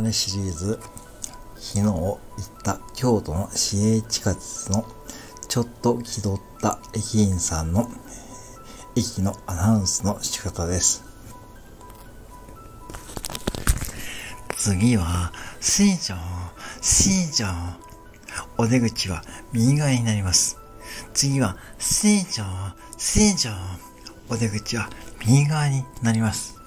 ネシリーズ、昨日行った京都の市営地下鉄のちょっと気取った駅員さんの駅のアナウンスの仕方です。次は、新庄、新庄。お出口は右側になります。次は、新庄、新庄。お出口は右側になります。